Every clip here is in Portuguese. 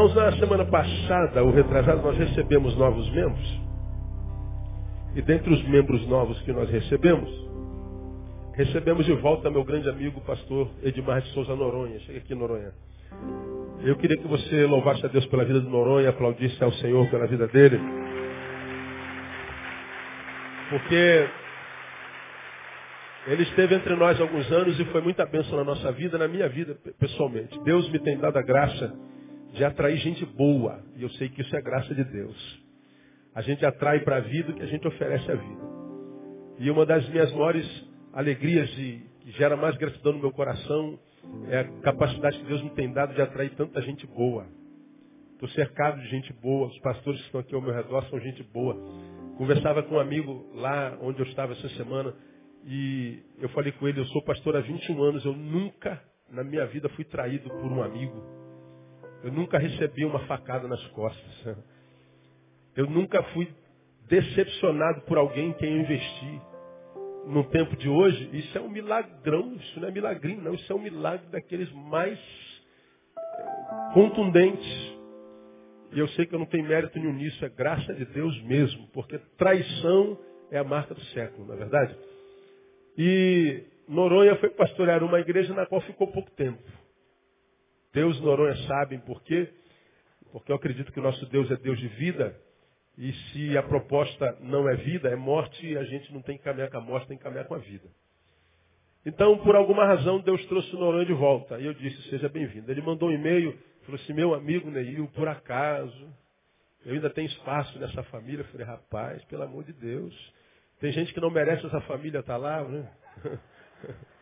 Irmãos, na semana passada, o retrasado, nós recebemos novos membros. E dentre os membros novos que nós recebemos, recebemos de volta meu grande amigo, pastor Edmar de Souza Noronha. Chega aqui, Noronha. Eu queria que você louvasse a Deus pela vida do Noronha, aplaudisse ao Senhor pela vida dele. Porque ele esteve entre nós alguns anos e foi muita bênção na nossa vida, na minha vida pessoalmente. Deus me tem dado a graça de atrair gente boa. E eu sei que isso é graça de Deus. A gente atrai para a vida o que a gente oferece à vida. E uma das minhas maiores alegrias e que gera mais gratidão no meu coração é a capacidade que Deus me tem dado de atrair tanta gente boa. Estou cercado de gente boa, os pastores que estão aqui ao meu redor são gente boa. Conversava com um amigo lá onde eu estava essa semana e eu falei com ele, eu sou pastor há 21 anos, eu nunca na minha vida fui traído por um amigo. Eu nunca recebi uma facada nas costas. Eu nunca fui decepcionado por alguém em quem eu investi. No tempo de hoje, isso é um milagrão, isso não é milagrinho, não, isso é um milagre daqueles mais eh, contundentes. E eu sei que eu não tenho mérito nenhum nisso, é graça de Deus mesmo, porque traição é a marca do século, não é verdade? E Noronha foi pastorear uma igreja na qual ficou pouco tempo. Deus e Noronha sabem por quê? Porque eu acredito que o nosso Deus é Deus de vida. E se a proposta não é vida, é morte, a gente não tem que caminhar com a morte, tem que caminhar com a vida. Então, por alguma razão, Deus trouxe o Noronha de volta. E eu disse, seja bem-vindo. Ele mandou um e-mail, falou assim, meu amigo Neil, por acaso, eu ainda tenho espaço nessa família. Eu falei, rapaz, pelo amor de Deus. Tem gente que não merece essa família estar tá lá, né?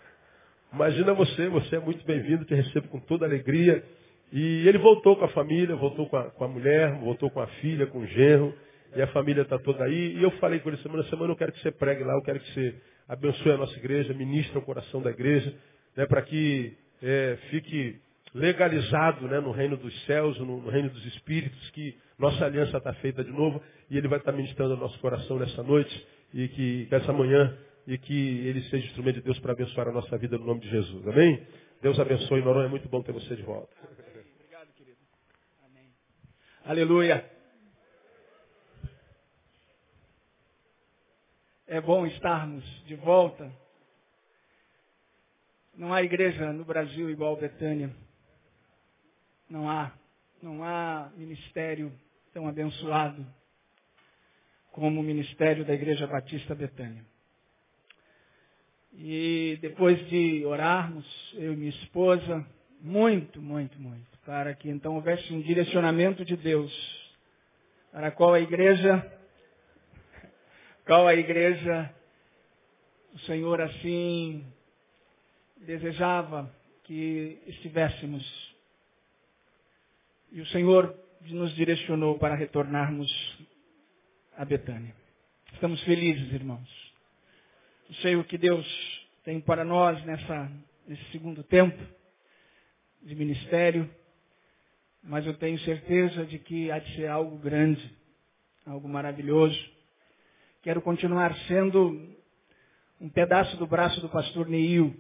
Imagina você, você é muito bem-vindo, te recebo com toda alegria. E ele voltou com a família, voltou com a, com a mulher, voltou com a filha, com o genro, e a família está toda aí. E eu falei com ele semana semana, eu quero que você pregue lá, eu quero que você abençoe a nossa igreja, ministre o coração da igreja, né, para que é, fique legalizado né, no reino dos céus, no, no reino dos espíritos, que nossa aliança está feita de novo, e ele vai estar tá ministrando o nosso coração nessa noite, e que, que essa manhã e que ele seja instrumento de Deus para abençoar a nossa vida no nome de Jesus. Amém? Deus abençoe, Noronha. É muito bom ter você de volta. Obrigado, querido. Amém. Aleluia. É bom estarmos de volta. Não há igreja no Brasil igual Betânia. Não há. Não há ministério tão abençoado como o ministério da Igreja Batista Betânia. E depois de orarmos, eu e minha esposa, muito, muito, muito, para que então houvesse um direcionamento de Deus, para qual a igreja, qual a igreja o Senhor assim desejava que estivéssemos. E o Senhor nos direcionou para retornarmos a Betânia. Estamos felizes, irmãos. Não sei o que Deus tem para nós nessa, nesse segundo tempo de ministério, mas eu tenho certeza de que há de ser algo grande, algo maravilhoso. Quero continuar sendo um pedaço do braço do pastor Neil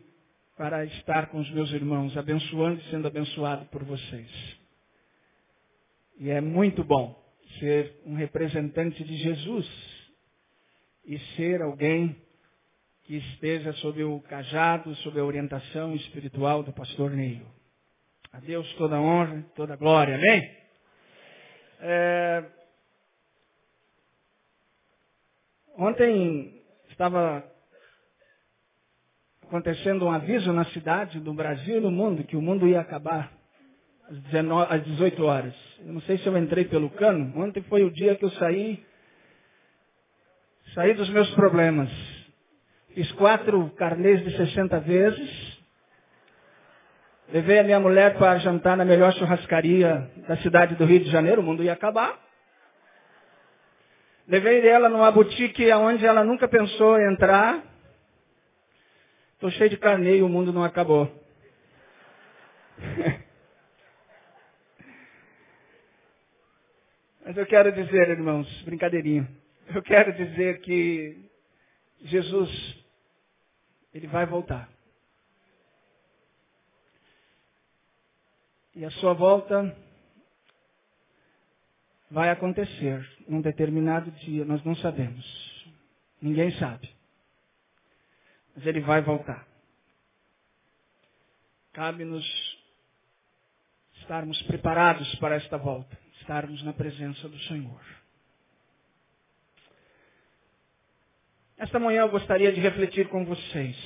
para estar com os meus irmãos, abençoando e sendo abençoado por vocês. E é muito bom ser um representante de Jesus e ser alguém que esteja sob o cajado, sob a orientação espiritual do pastor Neil. A Deus toda honra, toda glória. Amém? É... Ontem estava acontecendo um aviso na cidade, no Brasil e no mundo, que o mundo ia acabar às, 19, às 18 horas. Eu não sei se eu entrei pelo cano. Ontem foi o dia que eu saí, saí dos meus problemas Fiz quatro carnês de 60 vezes. Levei a minha mulher para jantar na melhor churrascaria da cidade do Rio de Janeiro, o mundo ia acabar. Levei ela numa boutique onde ela nunca pensou entrar. Estou cheio de carne e o mundo não acabou. Mas eu quero dizer, irmãos, brincadeirinha. Eu quero dizer que Jesus, ele vai voltar. E a sua volta vai acontecer num determinado dia, nós não sabemos. Ninguém sabe. Mas ele vai voltar. Cabe-nos estarmos preparados para esta volta, estarmos na presença do Senhor. Esta manhã eu gostaria de refletir com vocês.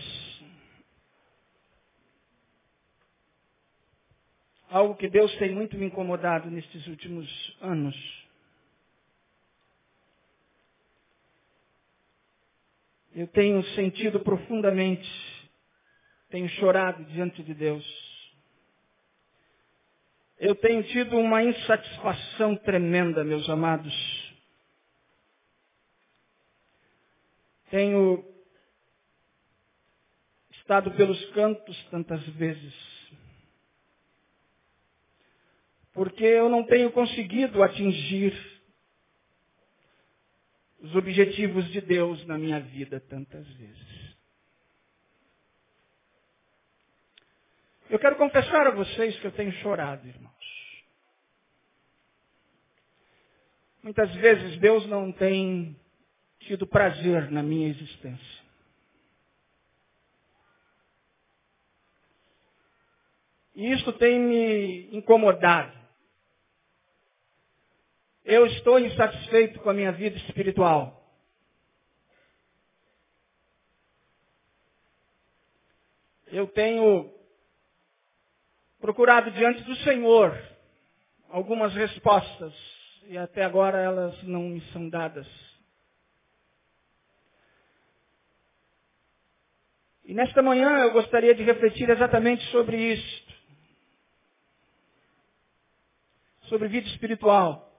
Algo que Deus tem muito me incomodado nestes últimos anos. Eu tenho sentido profundamente, tenho chorado diante de Deus. Eu tenho tido uma insatisfação tremenda, meus amados Tenho estado pelos cantos tantas vezes, porque eu não tenho conseguido atingir os objetivos de Deus na minha vida tantas vezes. Eu quero confessar a vocês que eu tenho chorado, irmãos. Muitas vezes Deus não tem tido prazer na minha existência. E isto tem me incomodado. Eu estou insatisfeito com a minha vida espiritual. Eu tenho procurado diante do Senhor algumas respostas e até agora elas não me são dadas. E nesta manhã eu gostaria de refletir exatamente sobre isso. Sobre vida espiritual.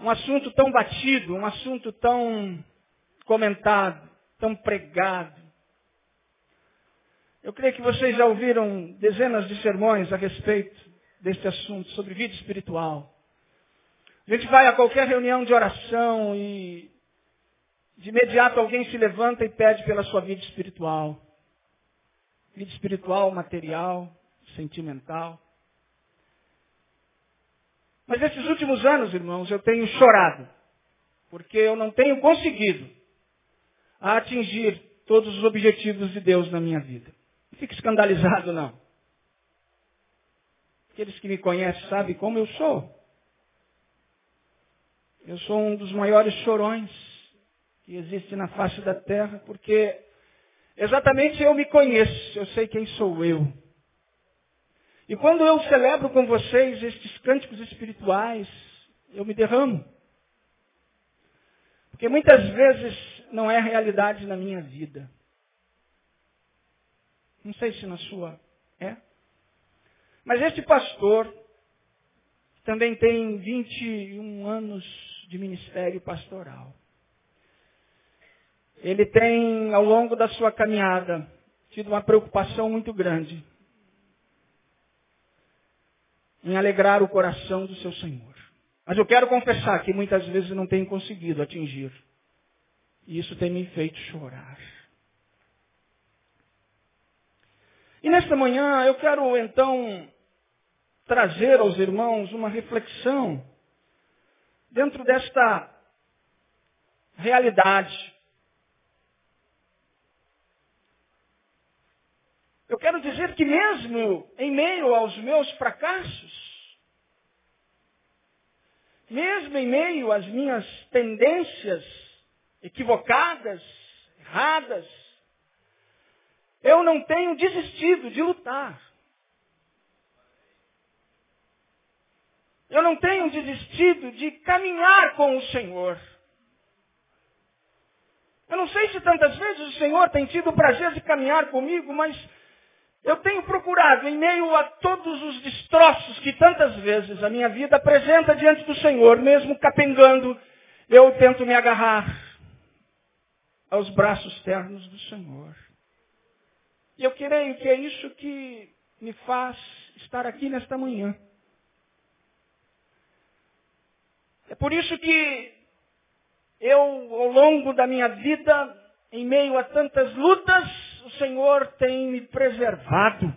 Um assunto tão batido, um assunto tão comentado, tão pregado. Eu creio que vocês já ouviram dezenas de sermões a respeito deste assunto, sobre vida espiritual. A gente vai a qualquer reunião de oração e de imediato alguém se levanta e pede pela sua vida espiritual. Vida espiritual, material, sentimental. Mas esses últimos anos, irmãos, eu tenho chorado. Porque eu não tenho conseguido atingir todos os objetivos de Deus na minha vida. Não fique escandalizado, não. Aqueles que me conhecem sabem como eu sou. Eu sou um dos maiores chorões que existe na face da terra, porque exatamente eu me conheço, eu sei quem sou eu. E quando eu celebro com vocês estes cânticos espirituais, eu me derramo. Porque muitas vezes não é realidade na minha vida. Não sei se na sua é. Mas este pastor também tem 21 anos de ministério pastoral ele tem, ao longo da sua caminhada, tido uma preocupação muito grande em alegrar o coração do seu Senhor. Mas eu quero confessar que muitas vezes não tenho conseguido atingir. E isso tem me feito chorar. E nesta manhã eu quero então trazer aos irmãos uma reflexão dentro desta realidade Eu quero dizer que mesmo em meio aos meus fracassos, mesmo em meio às minhas tendências equivocadas, erradas, eu não tenho desistido de lutar. Eu não tenho desistido de caminhar com o Senhor. Eu não sei se tantas vezes o Senhor tem tido o prazer de caminhar comigo, mas eu tenho procurado, em meio a todos os destroços que tantas vezes a minha vida apresenta diante do Senhor, mesmo capengando, eu tento me agarrar aos braços ternos do Senhor. E eu creio que é isso que me faz estar aqui nesta manhã. É por isso que eu, ao longo da minha vida, em meio a tantas lutas, Senhor tem me preservado.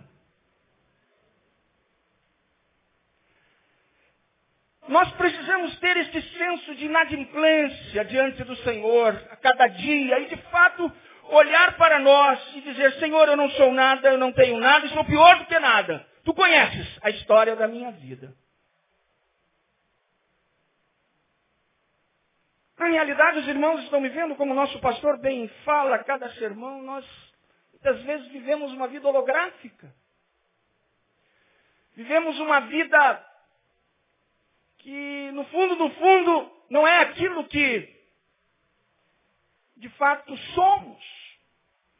Nós precisamos ter este senso de inadimplência diante do Senhor a cada dia e, de fato, olhar para nós e dizer, Senhor, eu não sou nada, eu não tenho nada e sou pior do que nada. Tu conheces a história da minha vida. Na realidade, os irmãos estão me vendo, como o nosso pastor bem fala cada sermão, nós muitas vezes vivemos uma vida holográfica. Vivemos uma vida que, no fundo, no fundo, não é aquilo que de fato somos.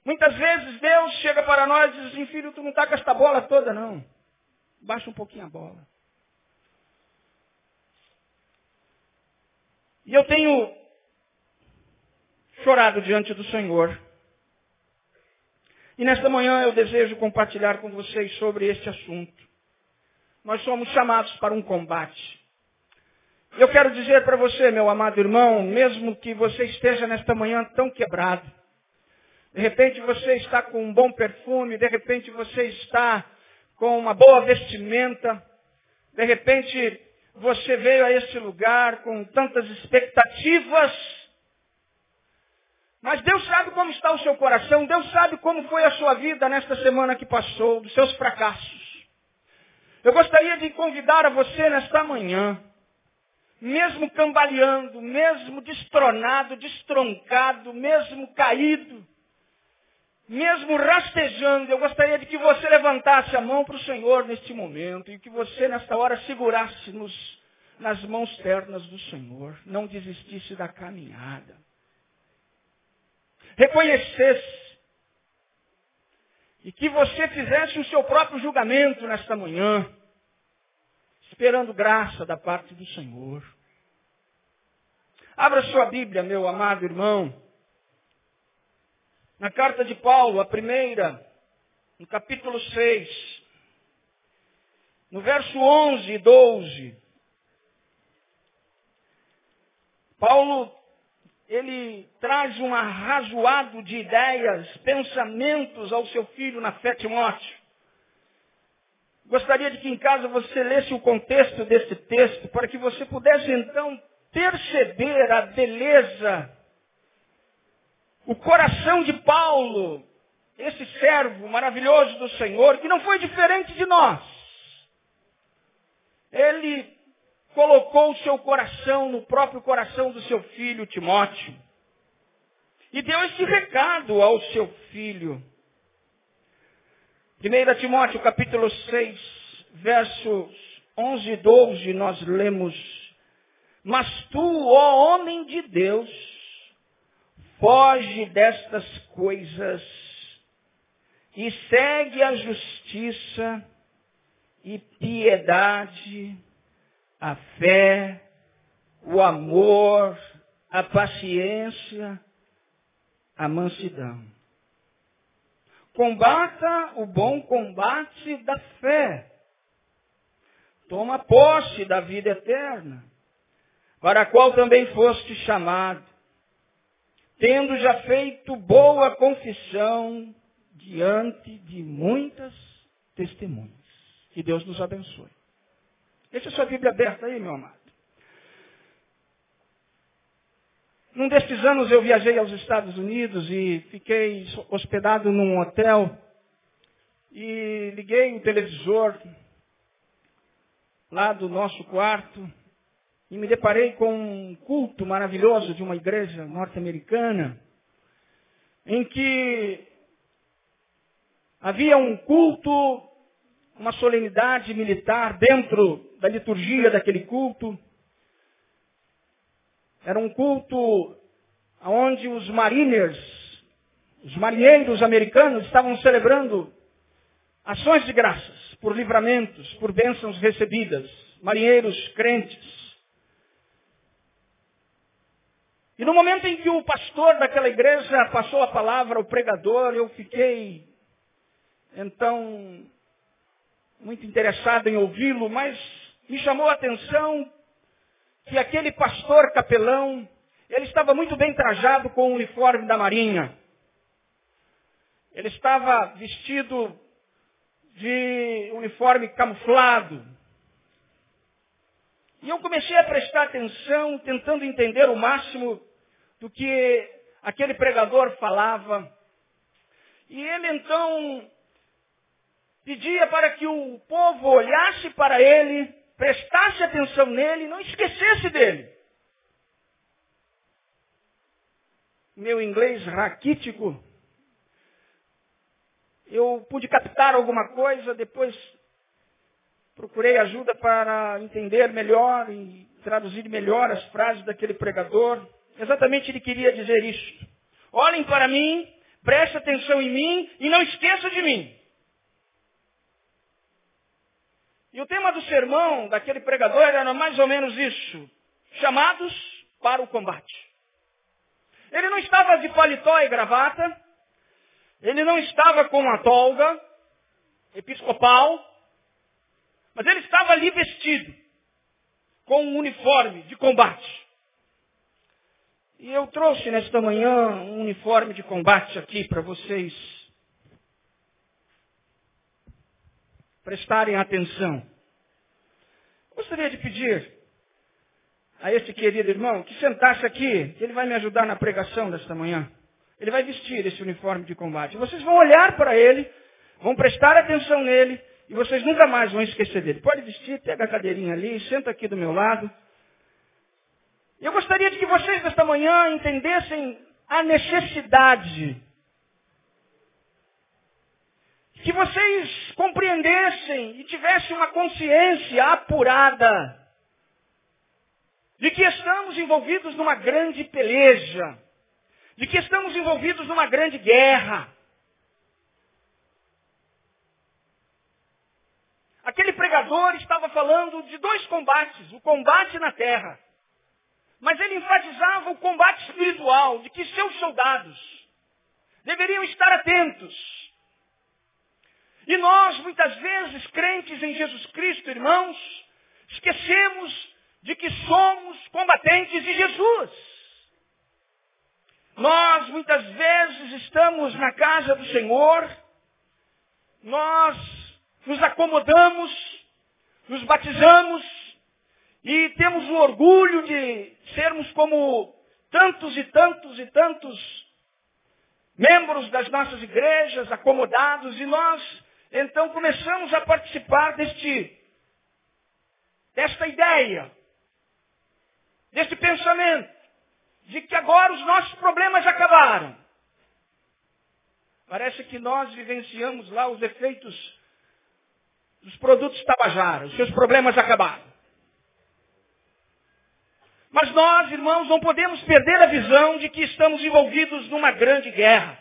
Muitas vezes Deus chega para nós e diz assim, filho, tu não está com esta bola toda, não. Baixa um pouquinho a bola. E eu tenho chorado diante do Senhor. E nesta manhã eu desejo compartilhar com vocês sobre este assunto. Nós somos chamados para um combate. Eu quero dizer para você, meu amado irmão, mesmo que você esteja nesta manhã tão quebrado, de repente você está com um bom perfume, de repente você está com uma boa vestimenta, de repente você veio a esse lugar com tantas expectativas, mas Deus sabe como está o seu coração, Deus sabe como foi a sua vida nesta semana que passou, dos seus fracassos. Eu gostaria de convidar a você nesta manhã, mesmo cambaleando, mesmo destronado, destroncado, mesmo caído, mesmo rastejando, eu gostaria de que você levantasse a mão para o Senhor neste momento e que você nesta hora segurasse nos, nas mãos ternas do Senhor, não desistisse da caminhada. Reconhecesse e que você fizesse o seu próprio julgamento nesta manhã, esperando graça da parte do Senhor. Abra sua Bíblia, meu amado irmão. Na carta de Paulo, a primeira, no capítulo 6, no verso 11 e 12, Paulo, ele traz um arrazoado de ideias, pensamentos ao seu filho na fé Timóteo. Gostaria de que em casa você lesse o contexto desse texto, para que você pudesse então perceber a beleza o coração de Paulo, esse servo maravilhoso do Senhor, que não foi diferente de nós. Ele colocou o seu coração no próprio coração do seu filho Timóteo. E deu esse recado ao seu filho. 1 Timóteo capítulo 6, versos 11 e 12, nós lemos, Mas tu, ó homem de Deus, Foge destas coisas e segue a justiça e piedade, a fé, o amor, a paciência, a mansidão. Combata o bom combate da fé. Toma posse da vida eterna, para a qual também foste chamado tendo já feito boa confissão diante de muitas testemunhas. Que Deus nos abençoe. Deixa a sua Bíblia aberta aí, meu amado. Num destes anos eu viajei aos Estados Unidos e fiquei hospedado num hotel e liguei o televisor lá do nosso quarto e me deparei com um culto maravilhoso de uma igreja norte-americana, em que havia um culto, uma solenidade militar dentro da liturgia daquele culto. Era um culto onde os mariners, os marinheiros americanos estavam celebrando ações de graças por livramentos, por bênçãos recebidas. Marinheiros crentes. E no momento em que o pastor daquela igreja passou a palavra ao pregador, eu fiquei, então, muito interessado em ouvi-lo, mas me chamou a atenção que aquele pastor capelão, ele estava muito bem trajado com o uniforme da marinha. Ele estava vestido de uniforme camuflado. E eu comecei a prestar atenção, tentando entender o máximo do que aquele pregador falava. E ele então pedia para que o povo olhasse para ele, prestasse atenção nele e não esquecesse dele. Meu inglês raquítico, eu pude captar alguma coisa, depois procurei ajuda para entender melhor e traduzir melhor as frases daquele pregador. Exatamente ele queria dizer isto. Olhem para mim, prestem atenção em mim e não esqueçam de mim. E o tema do sermão daquele pregador era mais ou menos isso. Chamados para o combate. Ele não estava de paletó e gravata. Ele não estava com a tolga episcopal. Mas ele estava ali vestido, com um uniforme de combate. E eu trouxe nesta manhã um uniforme de combate aqui para vocês prestarem atenção. Gostaria de pedir a este querido irmão que sentasse aqui, que ele vai me ajudar na pregação desta manhã. Ele vai vestir esse uniforme de combate. Vocês vão olhar para ele, vão prestar atenção nele e vocês nunca mais vão esquecer dele. Pode vestir, pega a cadeirinha ali, senta aqui do meu lado. Eu gostaria de que vocês nesta manhã entendessem a necessidade. Que vocês compreendessem e tivessem uma consciência apurada de que estamos envolvidos numa grande peleja, de que estamos envolvidos numa grande guerra. Aquele pregador estava falando de dois combates, o combate na terra. Mas ele enfatizava o combate espiritual, de que seus soldados deveriam estar atentos. E nós, muitas vezes, crentes em Jesus Cristo, irmãos, esquecemos de que somos combatentes de Jesus. Nós, muitas vezes, estamos na casa do Senhor, nós nos acomodamos, nos batizamos e temos o orgulho de sermos como tantos e tantos e tantos membros das nossas igrejas, acomodados, e nós então começamos a participar deste, desta ideia, deste pensamento, de que agora os nossos problemas acabaram. Parece que nós vivenciamos lá os efeitos dos produtos Tabajara. Os seus problemas acabaram. Mas nós, irmãos, não podemos perder a visão de que estamos envolvidos numa grande guerra.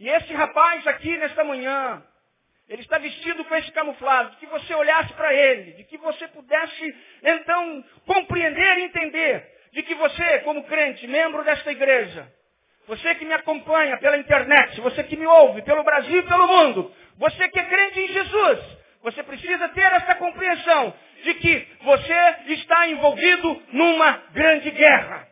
E esse rapaz aqui nesta manhã, ele está vestido com esse camuflado, que você olhasse para ele, de que você pudesse então compreender e entender de que você, como crente, membro desta igreja, você que me acompanha pela internet, você que me ouve pelo Brasil e pelo mundo, você que é crente em Jesus, você precisa ter essa compreensão de que você está envolvido numa grande guerra.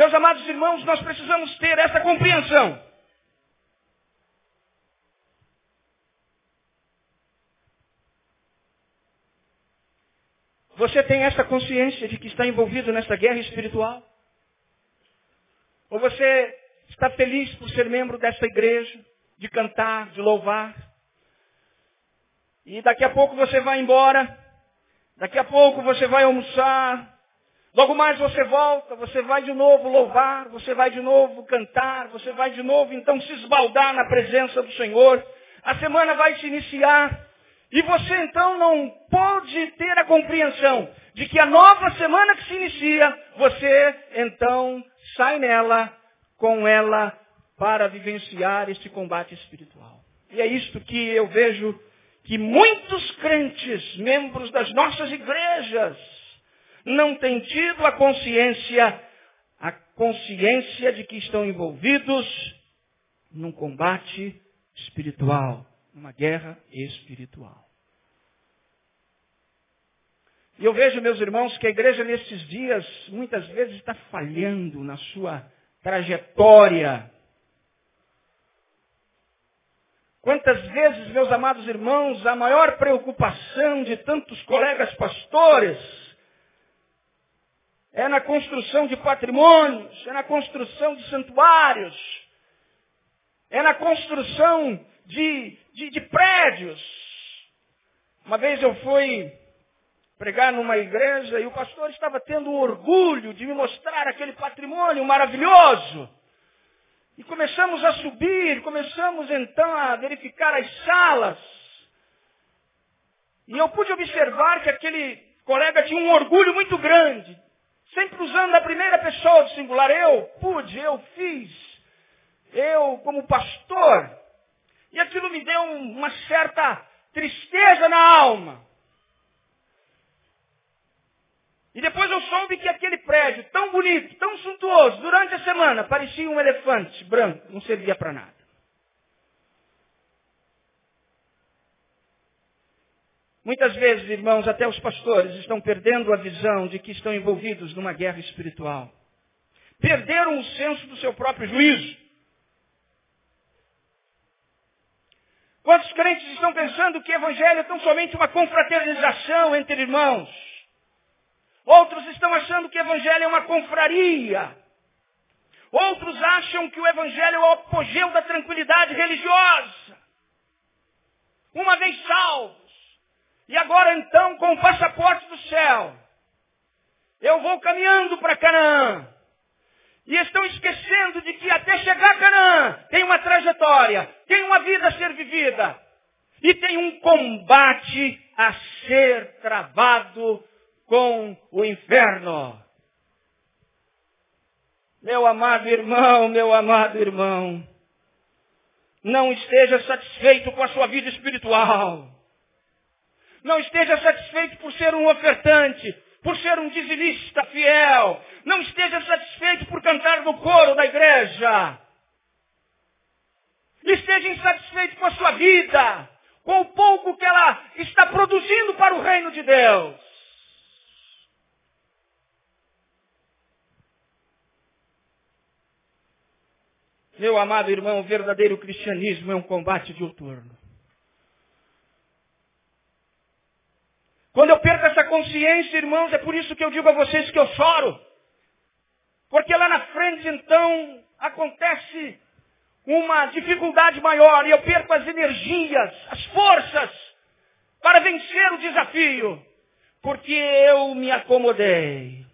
Meus amados irmãos, nós precisamos ter essa compreensão. Você tem essa consciência de que está envolvido nessa guerra espiritual? Ou você está feliz por ser membro dessa igreja, de cantar, de louvar? E daqui a pouco você vai embora, daqui a pouco você vai almoçar, logo mais você volta, você vai de novo louvar, você vai de novo cantar, você vai de novo então se esbaldar na presença do Senhor. A semana vai se iniciar e você então não pode ter a compreensão de que a nova semana que se inicia, você então sai nela, com ela, para vivenciar este combate espiritual. E é isto que eu vejo que muitos crentes, membros das nossas igrejas, não têm tido a consciência, a consciência de que estão envolvidos num combate espiritual uma guerra espiritual. E eu vejo, meus irmãos, que a igreja nesses dias muitas vezes está falhando na sua trajetória. Quantas vezes, meus amados irmãos, a maior preocupação de tantos colegas pastores é na construção de patrimônios, é na construção de santuários, é na construção de, de, de prédios. Uma vez eu fui pregar numa igreja e o pastor estava tendo orgulho de me mostrar aquele patrimônio maravilhoso. E começamos a subir, começamos então a verificar as salas. E eu pude observar que aquele colega tinha um orgulho muito grande, sempre usando a primeira pessoa do singular. Eu pude, eu fiz, eu como pastor. E aquilo me deu uma certa tristeza na alma. E depois eu soube que aquele prédio, tão bonito, tão suntuoso, durante a semana, parecia um elefante branco, não servia para nada. Muitas vezes, irmãos, até os pastores estão perdendo a visão de que estão envolvidos numa guerra espiritual. Perderam o senso do seu próprio juízo. Quantos crentes estão pensando que o evangelho é tão somente uma confraternização entre irmãos? Outros estão achando que o Evangelho é uma confraria. Outros acham que o Evangelho é o apogeu da tranquilidade religiosa. Uma vez salvos. E agora então, com o passaporte do céu, eu vou caminhando para Canaã. E estão esquecendo de que até chegar a Canaã tem uma trajetória, tem uma vida a ser vivida. E tem um combate a ser travado com o inferno. Meu amado irmão, meu amado irmão, não esteja satisfeito com a sua vida espiritual. Não esteja satisfeito por ser um ofertante, por ser um dizimista fiel. Não esteja satisfeito por cantar no coro da igreja. Esteja insatisfeito com a sua vida, com o pouco que ela está produzindo para o reino de Deus. Meu amado irmão, o verdadeiro cristianismo é um combate diuturno. Quando eu perco essa consciência, irmãos, é por isso que eu digo a vocês que eu choro. Porque lá na frente, então, acontece uma dificuldade maior e eu perco as energias, as forças para vencer o desafio. Porque eu me acomodei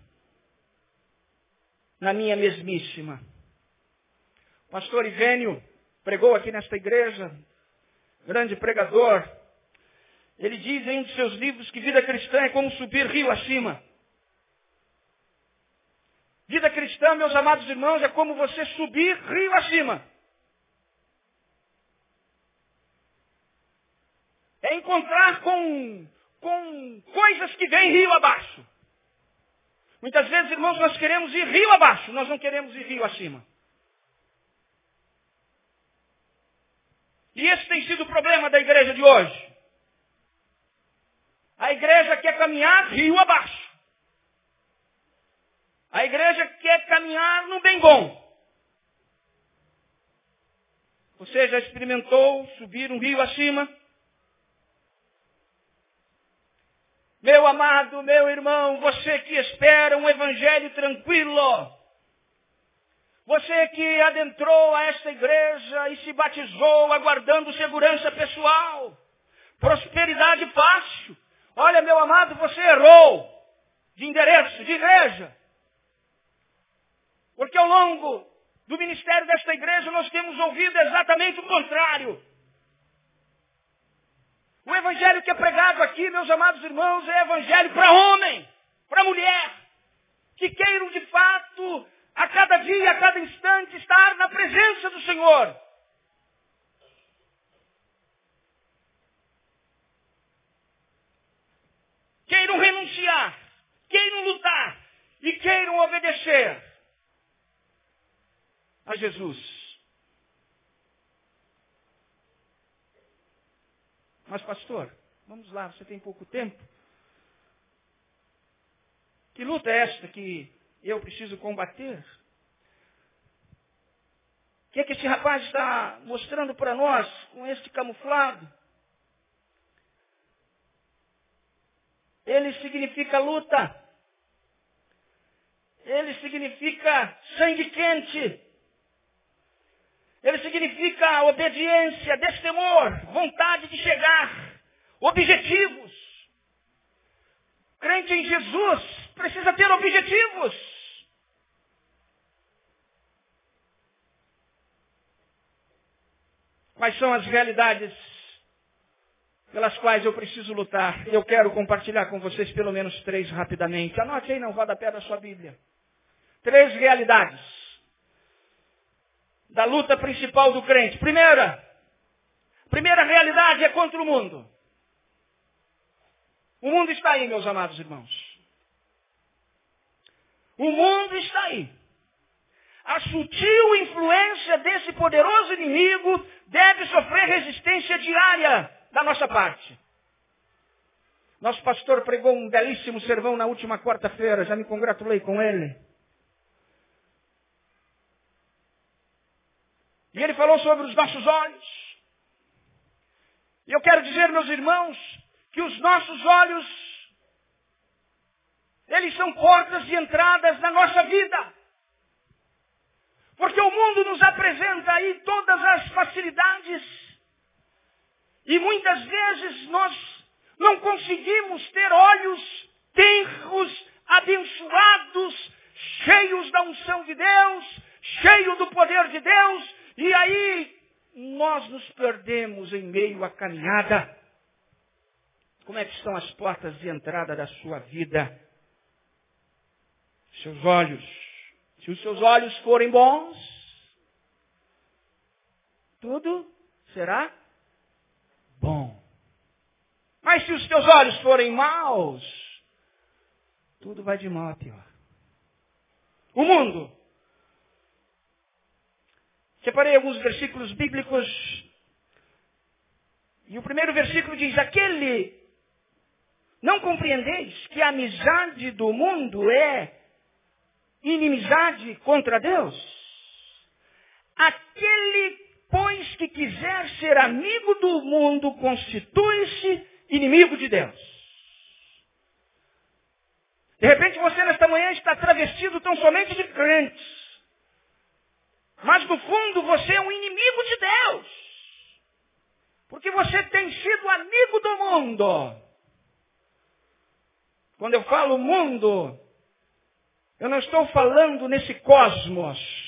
na minha mesmíssima pastor Ivênio pregou aqui nesta igreja, grande pregador. Ele diz em um de seus livros que vida cristã é como subir rio acima. Vida cristã, meus amados irmãos, é como você subir rio acima. É encontrar com, com coisas que vêm rio abaixo. Muitas vezes, irmãos, nós queremos ir rio abaixo, nós não queremos ir rio acima. E esse tem sido o problema da igreja de hoje. A igreja quer caminhar rio abaixo. A igreja quer caminhar no bem bom. Você já experimentou subir um rio acima? Meu amado, meu irmão, você que espera um evangelho tranquilo, você que adentrou a esta igreja e se batizou aguardando segurança pessoal, prosperidade fácil. Olha, meu amado, você errou de endereço, de igreja. Porque ao longo do ministério desta igreja nós temos ouvido exatamente o contrário. O evangelho que é pregado aqui, meus amados irmãos, é evangelho para homem, para mulher, que queiram de fato a cada dia, a cada instante, estar na presença do Senhor. Queiram renunciar, queiram lutar e queiram obedecer a Jesus. Mas, pastor, vamos lá, você tem pouco tempo. Que luta é esta que eu preciso combater? que, é que esse rapaz está mostrando para nós com este camuflado? Ele significa luta. Ele significa sangue quente. Ele significa obediência, destemor, vontade de chegar, objetivos. Crente em Jesus precisa ter objetivos. Quais são as realidades pelas quais eu preciso lutar? Eu quero compartilhar com vocês pelo menos três rapidamente. Anote aí no rodapé da sua Bíblia. Três realidades da luta principal do crente. Primeira, primeira realidade é contra o mundo. O mundo está aí, meus amados irmãos. O mundo está aí. A sutil influência desse poderoso inimigo deve sofrer resistência diária da nossa parte. Nosso pastor pregou um belíssimo sermão na última quarta-feira, já me congratulei com ele. E ele falou sobre os nossos olhos. E eu quero dizer, meus irmãos, que os nossos olhos, eles são portas de entradas na nossa vida. Porque o mundo nos apresenta aí todas as facilidades. E muitas vezes nós não conseguimos ter olhos tenros, abençoados, cheios da unção de Deus, cheios do poder de Deus, e aí nós nos perdemos em meio à caminhada. Como é que estão as portas de entrada da sua vida? Seus olhos se os seus olhos forem bons, tudo será bom. Mas se os teus olhos forem maus, tudo vai de mal a pior. O mundo. Separei alguns versículos bíblicos. E o primeiro versículo diz: Aquele, não compreendeis que a amizade do mundo é inimizade contra Deus? Aquele, pois, que quiser ser amigo do mundo, constitui-se inimigo de Deus. De repente você nesta manhã está travestido tão somente de crentes. Mas no fundo você é um inimigo de Deus. Porque você tem sido amigo do mundo. Quando eu falo mundo, eu não estou falando nesse cosmos.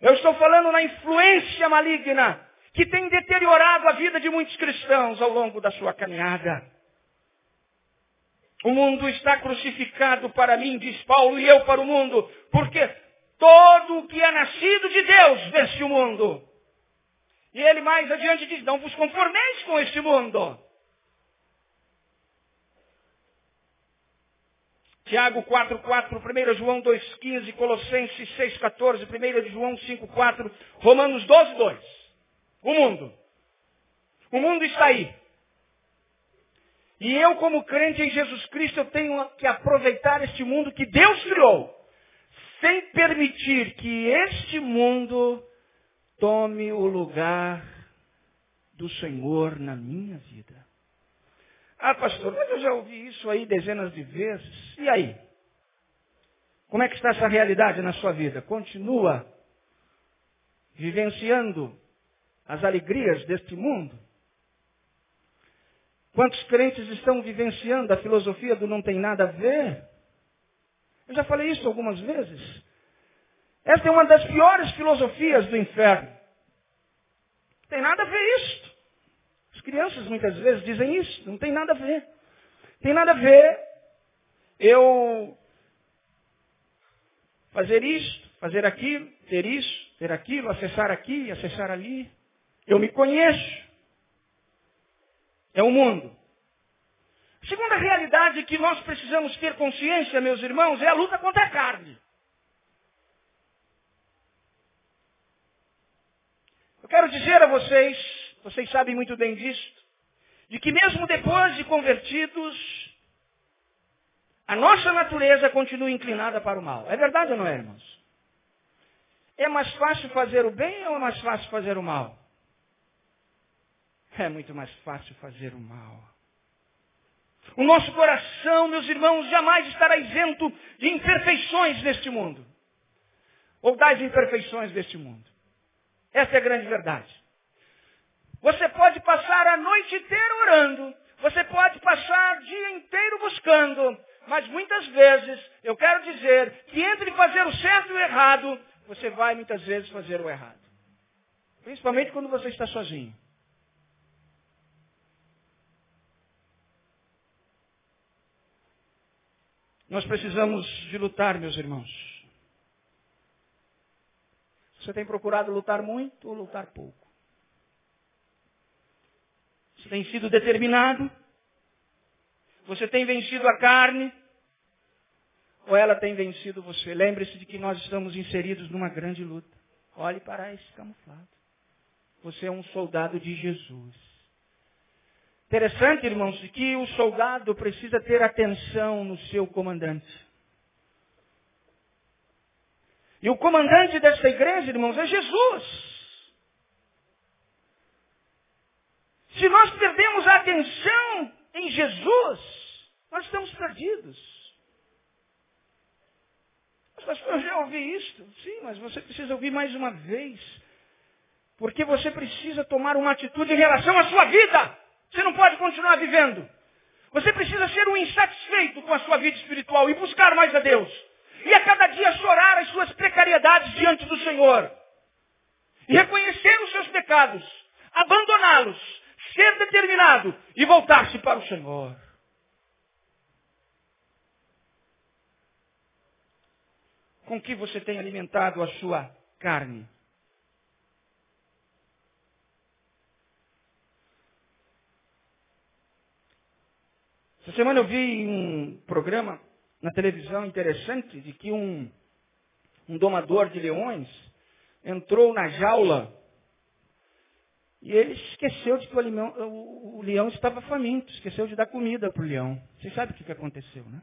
Eu estou falando na influência maligna que tem deteriorado a vida de muitos cristãos ao longo da sua caminhada. O mundo está crucificado para mim, diz Paulo, e eu para o mundo, porque todo o que é nascido de Deus vence o mundo. E ele mais adiante diz, não vos conformeis com este mundo, Tiago 4, 4, 1 João 2, 15, Colossenses 6, 14, 1 João 5, 4, Romanos 12, 2. O mundo. O mundo está aí. E eu, como crente em Jesus Cristo, eu tenho que aproveitar este mundo que Deus criou, sem permitir que este mundo tome o lugar do Senhor na minha vida. Ah, pastor, mas eu já ouvi isso aí dezenas de vezes. E aí? Como é que está essa realidade na sua vida? Continua vivenciando as alegrias deste mundo? Quantos crentes estão vivenciando a filosofia do não tem nada a ver? Eu já falei isso algumas vezes. Esta é uma das piores filosofias do inferno. Não tem nada a ver isso crianças muitas vezes dizem isso, não tem nada a ver. Tem nada a ver eu fazer isto, fazer aquilo, ter isso, ter aquilo, acessar aqui, acessar ali. Eu me conheço. É o mundo. segunda realidade que nós precisamos ter consciência, meus irmãos, é a luta contra a carne. Eu quero dizer a vocês vocês sabem muito bem disso. De que mesmo depois de convertidos, a nossa natureza continua inclinada para o mal. É verdade ou não é, irmãos? É mais fácil fazer o bem ou é mais fácil fazer o mal? É muito mais fácil fazer o mal. O nosso coração, meus irmãos, jamais estará isento de imperfeições neste mundo. Ou das imperfeições deste mundo. Essa é a grande verdade. Você pode passar a noite inteira orando. Você pode passar o dia inteiro buscando. Mas muitas vezes, eu quero dizer que entre fazer o certo e o errado, você vai muitas vezes fazer o errado. Principalmente quando você está sozinho. Nós precisamos de lutar, meus irmãos. Você tem procurado lutar muito ou lutar pouco? Tem sido determinado? Você tem vencido a carne? Ou ela tem vencido você? Lembre-se de que nós estamos inseridos numa grande luta. Olhe para esse camuflado. Você é um soldado de Jesus. Interessante, irmãos, que o soldado precisa ter atenção no seu comandante. E o comandante desta igreja, irmãos, é Jesus. Se nós perdemos a atenção em Jesus, nós estamos perdidos. Mas eu já ouvi isto. Sim, mas você precisa ouvir mais uma vez. Porque você precisa tomar uma atitude em relação à sua vida. Você não pode continuar vivendo. Você precisa ser um insatisfeito com a sua vida espiritual e buscar mais a Deus. E a cada dia chorar as suas precariedades diante do Senhor. E reconhecer os seus pecados. Abandoná-los. Ser determinado. E voltar-se para o Senhor. Com que você tem alimentado a sua carne? Essa semana eu vi um programa na televisão interessante de que um, um domador de leões entrou na jaula e ele esqueceu de que o, leão, o, o leão estava faminto, esqueceu de dar comida para o leão. Vocês sabem o que, que aconteceu, né?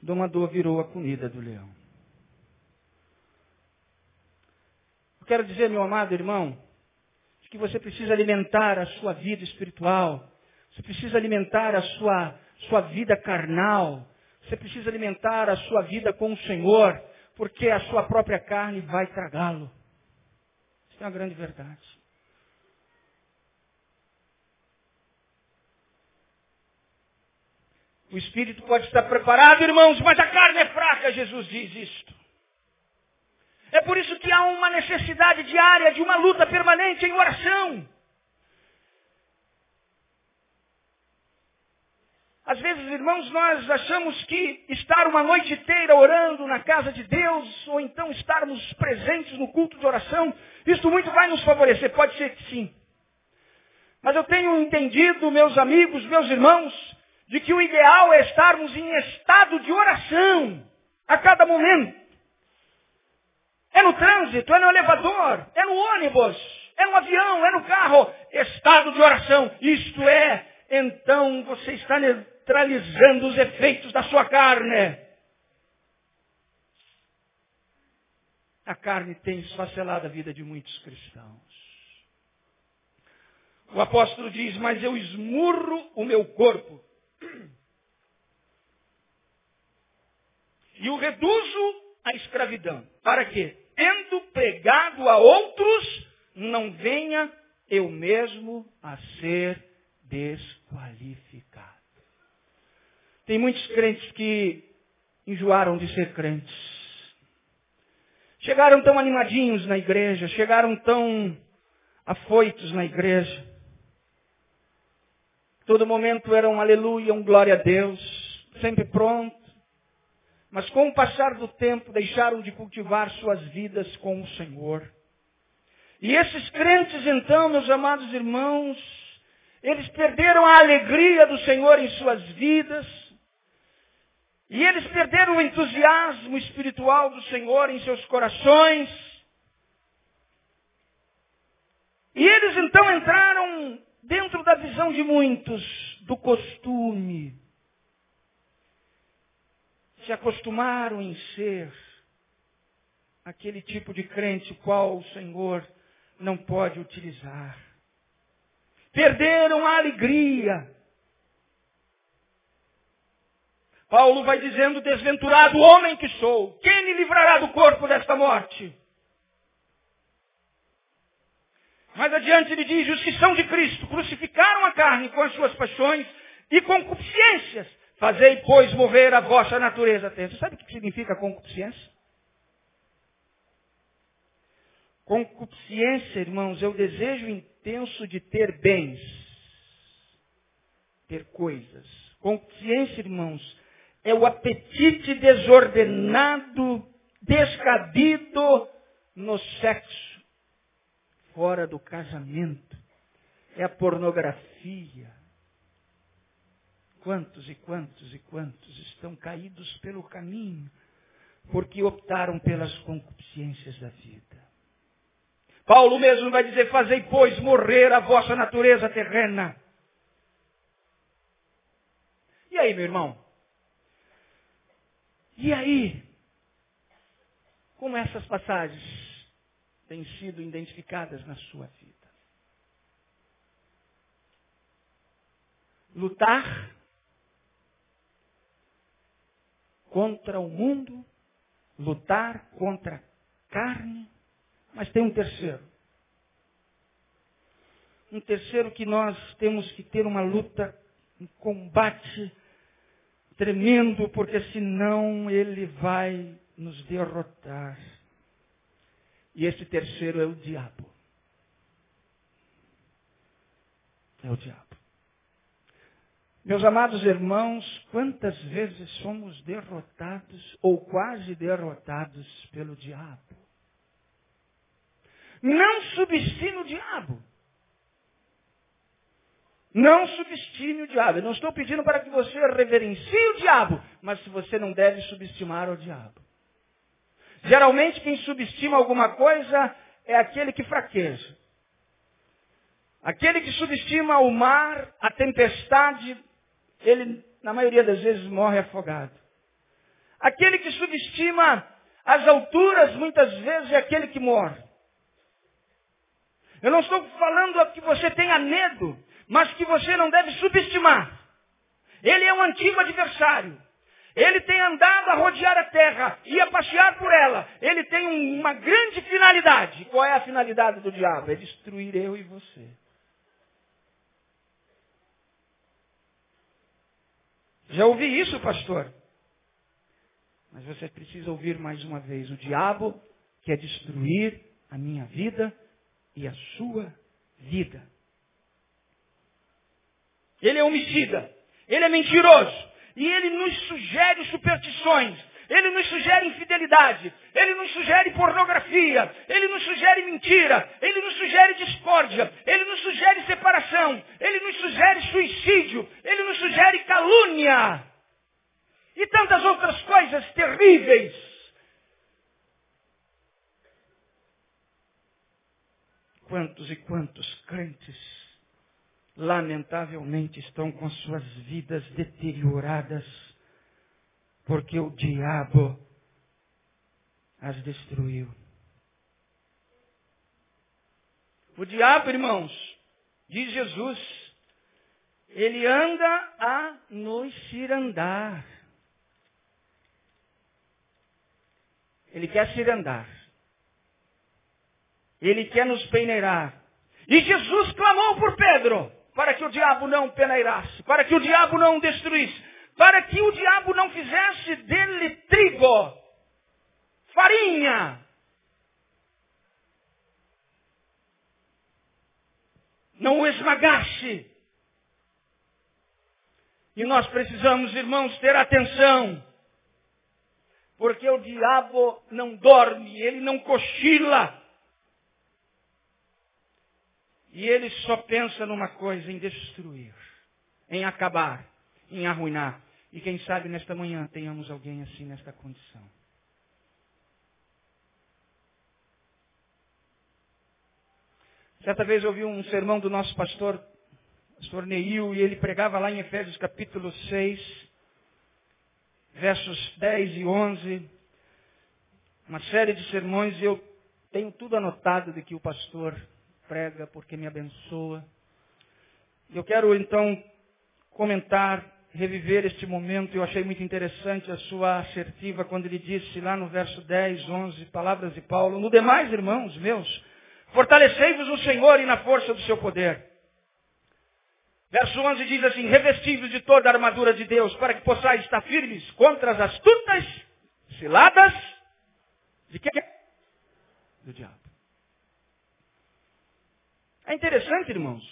Domador virou a comida do leão. Eu quero dizer, meu amado irmão, que você precisa alimentar a sua vida espiritual. Você precisa alimentar a sua, sua vida carnal. Você precisa alimentar a sua vida com o Senhor, porque a sua própria carne vai tragá-lo. Isso é uma grande verdade. O espírito pode estar preparado, irmãos, mas a carne é fraca, Jesus diz isto. É por isso que há uma necessidade diária de uma luta permanente em oração. Às vezes, irmãos, nós achamos que estar uma noite inteira orando na casa de Deus, ou então estarmos presentes no culto de oração, isso muito vai nos favorecer. Pode ser que sim. Mas eu tenho entendido, meus amigos, meus irmãos, de que o ideal é estarmos em estado de oração a cada momento. É no trânsito, é no elevador, é no ônibus, é no avião, é no carro. Estado de oração. Isto é, então você está neutralizando os efeitos da sua carne. A carne tem esfacelado a vida de muitos cristãos. O apóstolo diz, mas eu esmurro o meu corpo. E o reduzo à escravidão. Para quê? tendo pregado a outros, não venha eu mesmo a ser desqualificado. Tem muitos crentes que enjoaram de ser crentes. Chegaram tão animadinhos na igreja, chegaram tão afoitos na igreja. Todo momento era um aleluia, um glória a Deus, sempre pronto mas com o passar do tempo deixaram de cultivar suas vidas com o Senhor. E esses crentes, então, meus amados irmãos, eles perderam a alegria do Senhor em suas vidas, e eles perderam o entusiasmo espiritual do Senhor em seus corações. E eles então entraram dentro da visão de muitos do costume, se acostumaram em ser aquele tipo de crente qual o Senhor não pode utilizar. Perderam a alegria. Paulo vai dizendo, desventurado homem que sou, quem me livrará do corpo desta morte? Mais adiante ele diz, os que são de Cristo crucificaram a carne com as suas paixões e concupiscências. Fazei, pois, morrer a vossa natureza terra. Sabe o que significa concupiscência? Concupiscência, irmãos, é o desejo intenso de ter bens, ter coisas. Concupiscência, irmãos, é o apetite desordenado, descabido no sexo, fora do casamento. É a pornografia. Quantos e quantos e quantos estão caídos pelo caminho porque optaram pelas concupiscências da vida. Paulo mesmo vai dizer, fazei, pois, morrer a vossa natureza terrena. E aí, meu irmão? E aí? Como essas passagens têm sido identificadas na sua vida? Lutar contra o mundo, lutar contra a carne, mas tem um terceiro. Um terceiro que nós temos que ter uma luta, um combate tremendo, porque senão ele vai nos derrotar. E esse terceiro é o diabo. É o diabo. Meus amados irmãos, quantas vezes somos derrotados ou quase derrotados pelo diabo? Não subestime o diabo. Não subestime o diabo. Eu não estou pedindo para que você reverencie o diabo, mas você não deve subestimar o diabo. Geralmente quem subestima alguma coisa é aquele que fraqueja. Aquele que subestima o mar, a tempestade, ele na maioria das vezes morre afogado. Aquele que subestima as alturas, muitas vezes é aquele que morre. Eu não estou falando que você tenha medo, mas que você não deve subestimar. Ele é um antigo adversário. Ele tem andado a rodear a terra e a passear por ela. Ele tem uma grande finalidade. Qual é a finalidade do diabo? É destruir eu e você. Já ouvi isso, pastor? Mas você precisa ouvir mais uma vez. O diabo quer destruir a minha vida e a sua vida. Ele é homicida. Ele é mentiroso. E ele nos sugere superstições. Ele nos sugere infidelidade. Ele nos sugere pornografia. Ele nos sugere mentira. Ele nos sugere discórdia. Ele nos sugere separação. Ele nos sugere suicídio. Ele nos sugere calúnia. E tantas outras coisas terríveis Quantos e quantos crentes, lamentavelmente, estão com suas vidas deterioradas, porque o diabo as destruiu. O diabo, irmãos, diz Jesus, ele anda a nos cirandar. Ele quer cirandar. Ele quer nos peneirar. E Jesus clamou por Pedro para que o diabo não peneirasse, para que o diabo não destruísse, para que o diabo não fizesse dele trigo, farinha. Não o esmagasse. E nós precisamos, irmãos, ter atenção. Porque o diabo não dorme, ele não cochila. E ele só pensa numa coisa, em destruir, em acabar, em arruinar. E quem sabe nesta manhã tenhamos alguém assim nesta condição. Certa vez ouvi um sermão do nosso pastor, pastor Neil, e ele pregava lá em Efésios capítulo 6, versos 10 e 11. uma série de sermões e eu tenho tudo anotado de que o pastor prega porque me abençoa. Eu quero então comentar, reviver este momento. Eu achei muito interessante a sua assertiva quando ele disse lá no verso 10, 11, palavras de Paulo. No demais, irmãos meus, fortalecei-vos no Senhor e na força do seu poder. Verso 11 diz assim, revestivos de toda a armadura de Deus, para que possais estar firmes contra as astutas ciladas de quê? Do diabo. É interessante, irmãos,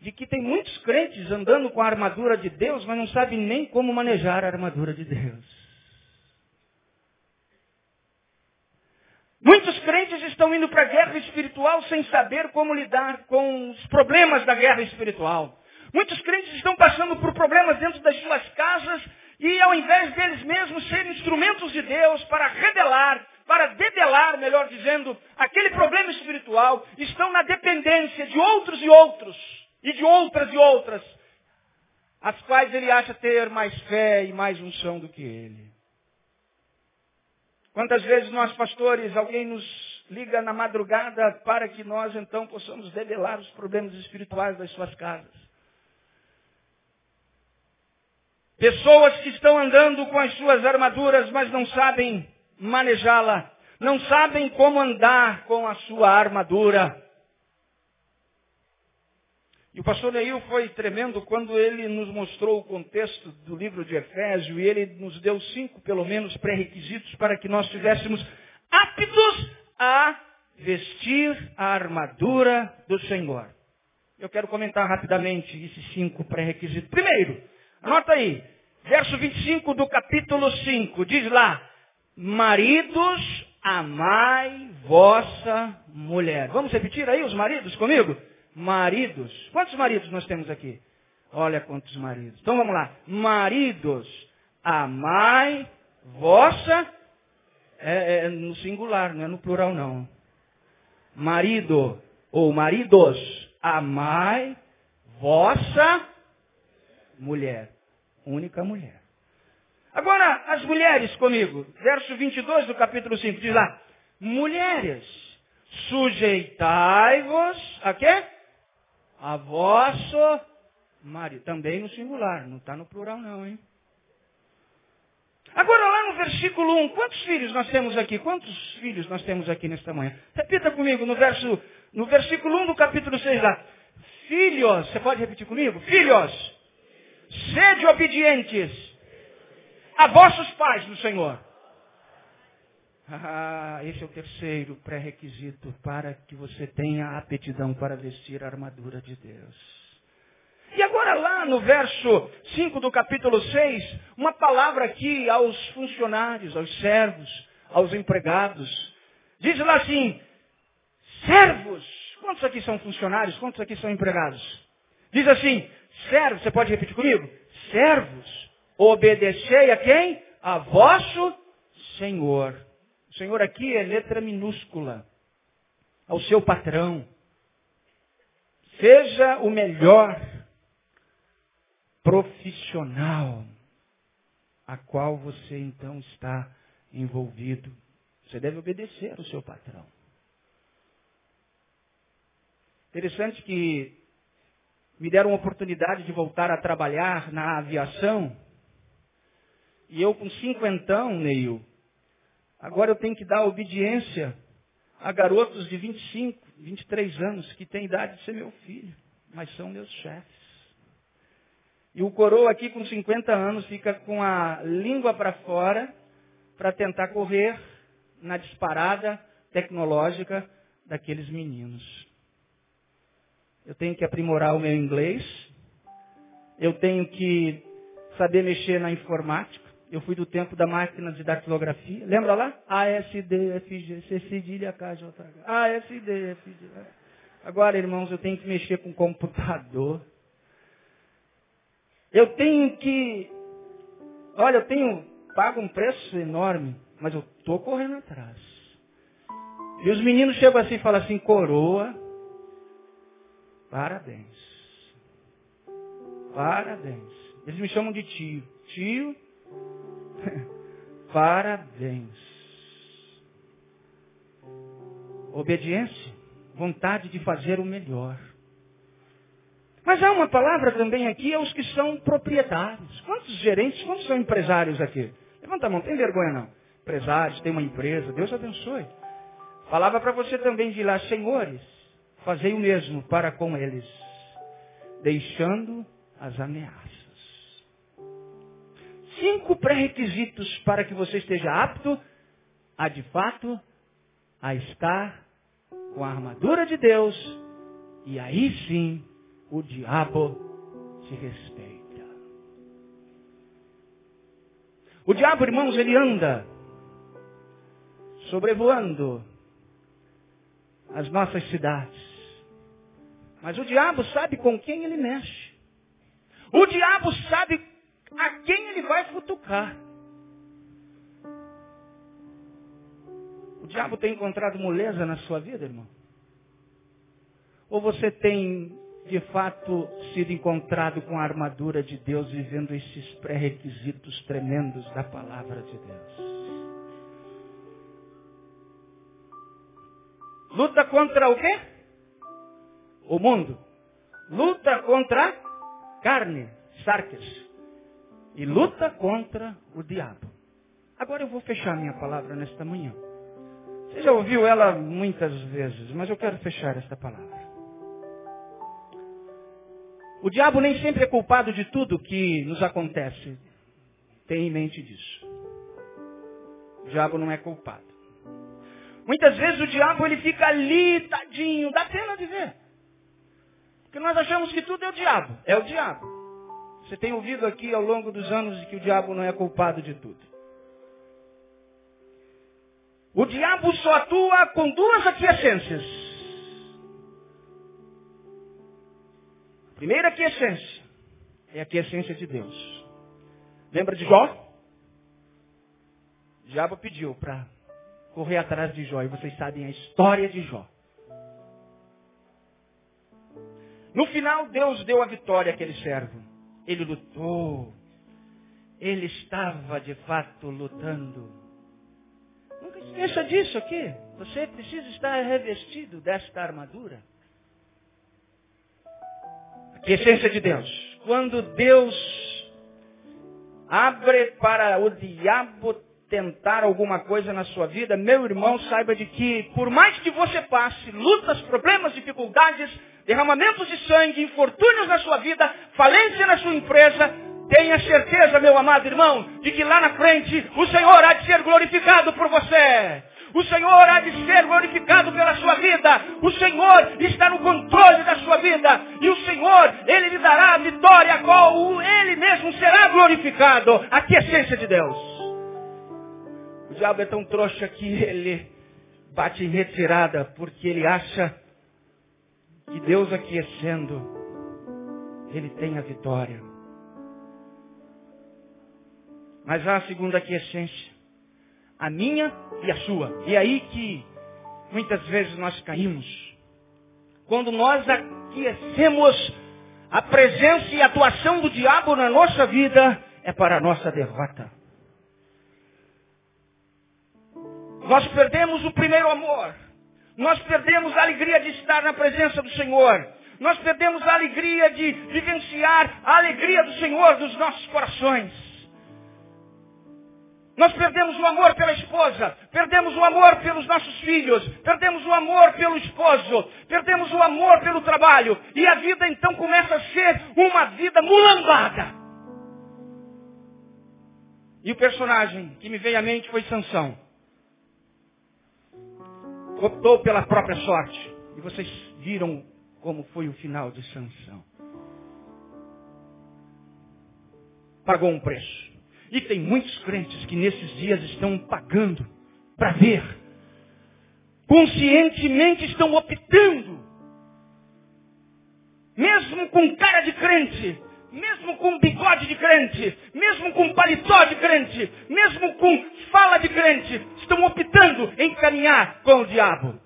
de que tem muitos crentes andando com a armadura de Deus, mas não sabem nem como manejar a armadura de Deus. Muitos crentes estão indo para a guerra espiritual sem saber como lidar com os problemas da guerra espiritual. Muitos crentes estão passando por problemas dentro das suas casas e ao invés deles mesmos serem instrumentos de Deus para revelar, para debelar, melhor dizendo, aquele problema espiritual, estão na dependência de outros e outros, e de outras e outras, as quais ele acha ter mais fé e mais unção do que ele. Quantas vezes nós, pastores, alguém nos liga na madrugada para que nós então possamos debelar os problemas espirituais das suas casas. Pessoas que estão andando com as suas armaduras, mas não sabem manejá-la. Não sabem como andar com a sua armadura. E o pastor Neil foi tremendo quando ele nos mostrou o contexto do livro de Efésio e ele nos deu cinco, pelo menos, pré-requisitos para que nós estivéssemos aptos a vestir a armadura do Senhor. Eu quero comentar rapidamente esses cinco pré-requisitos. Primeiro, anota aí, verso 25 do capítulo 5, diz lá, maridos, amai vossa mulher. Vamos repetir aí os maridos comigo? Maridos. Quantos maridos nós temos aqui? Olha quantos maridos. Então vamos lá. Maridos, amai vossa. É, é no singular, não é no plural não. Marido ou maridos, amai vossa mulher única mulher. Agora, as mulheres comigo. Verso 22 do capítulo 5 diz lá. Mulheres, sujeitai-vos a quê? A vosso marido. Também no singular, não está no plural não, hein? Agora lá no versículo 1, quantos filhos nós temos aqui? Quantos filhos nós temos aqui nesta manhã? Repita comigo no verso, no versículo 1 do capítulo 6 lá. Filhos, você pode repetir comigo? Filhos, Sede obedientes a vossos pais no Senhor. Ah, esse é o terceiro pré-requisito para que você tenha aptidão para vestir a armadura de Deus. E agora lá no verso 5 do capítulo 6, uma palavra aqui aos funcionários, aos servos, aos empregados. Diz lá assim, servos. Quantos aqui são funcionários? Quantos aqui são empregados? Diz assim, servos, você pode repetir comigo? Servos, obedecei a quem? A vosso Senhor. O Senhor aqui é letra minúscula. Ao seu patrão. Seja o melhor profissional a qual você então está envolvido. Você deve obedecer ao seu patrão. Interessante que me deram a oportunidade de voltar a trabalhar na aviação. E eu com cinquentão, Neil, agora eu tenho que dar obediência a garotos de 25, 23 anos que têm idade de ser meu filho, mas são meus chefes. E o coroa aqui com 50 anos fica com a língua para fora para tentar correr na disparada tecnológica daqueles meninos. Eu tenho que aprimorar o meu inglês. Eu tenho que saber mexer na informática. Eu fui do tempo da máquina de datilografia. Lembra lá? A, S, D, F, G, C, cedilha, K, J, H. A, S, D, F, G. Agora, irmãos, eu tenho que mexer com computador. Eu tenho que... Olha, eu tenho... Pago um preço enorme, mas eu estou correndo atrás. E os meninos chegam assim e falam assim, coroa, Parabéns. Parabéns. Eles me chamam de tio. Tio, parabéns. Obediência, vontade de fazer o melhor. Mas há uma palavra também aqui aos que são proprietários. Quantos gerentes, quantos são empresários aqui? Levanta a mão, tem vergonha não. Empresários, tem uma empresa, Deus abençoe. Falava para você também de lá, senhores, fazei o mesmo para com eles, deixando as ameaças. Cinco pré-requisitos para que você esteja apto a de fato a estar com a armadura de Deus e aí sim o diabo te respeita. O diabo, irmãos, ele anda sobrevoando as nossas cidades. Mas o diabo sabe com quem ele mexe. O diabo sabe a quem ele vai futucar. O diabo tem encontrado moleza na sua vida, irmão? Ou você tem, de fato, sido encontrado com a armadura de Deus, vivendo esses pré-requisitos tremendos da palavra de Deus? Luta contra o quê? O mundo. Luta contra carne, sarques. E luta contra o diabo. Agora eu vou fechar minha palavra nesta manhã. Você já ouviu ela muitas vezes, mas eu quero fechar esta palavra. O diabo nem sempre é culpado de tudo que nos acontece. Tenha em mente disso. O diabo não é culpado. Muitas vezes o diabo ele fica ali, tadinho, dá pena de ver. Porque nós achamos que tudo é o diabo. É o diabo. Você tem ouvido aqui ao longo dos anos que o diabo não é culpado de tudo. O diabo só atua com duas aquiescências. A primeira aquiescência é a aquiescência de Deus. Lembra de Jó? O diabo pediu para correr atrás de Jó. E vocês sabem a história de Jó. No final, Deus deu a vitória àquele servo. Ele lutou. Ele estava de fato lutando. Nunca esqueça disso aqui. Você precisa estar revestido desta armadura. A essência de Deus. Quando Deus abre para o diabo tentar alguma coisa na sua vida, meu irmão, saiba de que, por mais que você passe lutas, problemas, dificuldades, derramamentos de sangue, infortúnios na sua vida, falência na sua empresa, tenha certeza, meu amado irmão, de que lá na frente o Senhor há de ser glorificado por você. O Senhor há de ser glorificado pela sua vida. O Senhor está no controle da sua vida. E o Senhor, Ele lhe dará a vitória, a qual Ele mesmo será glorificado. Aqui é a essência de Deus. O diabo é tão trouxa que ele bate em retirada porque ele acha que Deus aquecendo, ele tem a vitória. Mas há a segunda aquiescência, a minha e a sua. E é aí que muitas vezes nós caímos. Quando nós aquecemos a presença e a atuação do diabo na nossa vida, é para a nossa derrota. Nós perdemos o primeiro amor. Nós perdemos a alegria de estar na presença do Senhor. Nós perdemos a alegria de vivenciar a alegria do Senhor dos nossos corações. Nós perdemos o amor pela esposa, perdemos o amor pelos nossos filhos, perdemos o amor pelo esposo, perdemos o amor pelo trabalho. E a vida então começa a ser uma vida mulambada. E o personagem que me veio à mente foi Sansão optou pela própria sorte. E vocês viram como foi o final de Sansão. Pagou um preço. E tem muitos crentes que nesses dias estão pagando para ver. Conscientemente estão optando. Mesmo com cara de crente, mesmo com bigode de crente, mesmo com paletó de crente, mesmo com fala de crente, estão optando em caminhar com o diabo.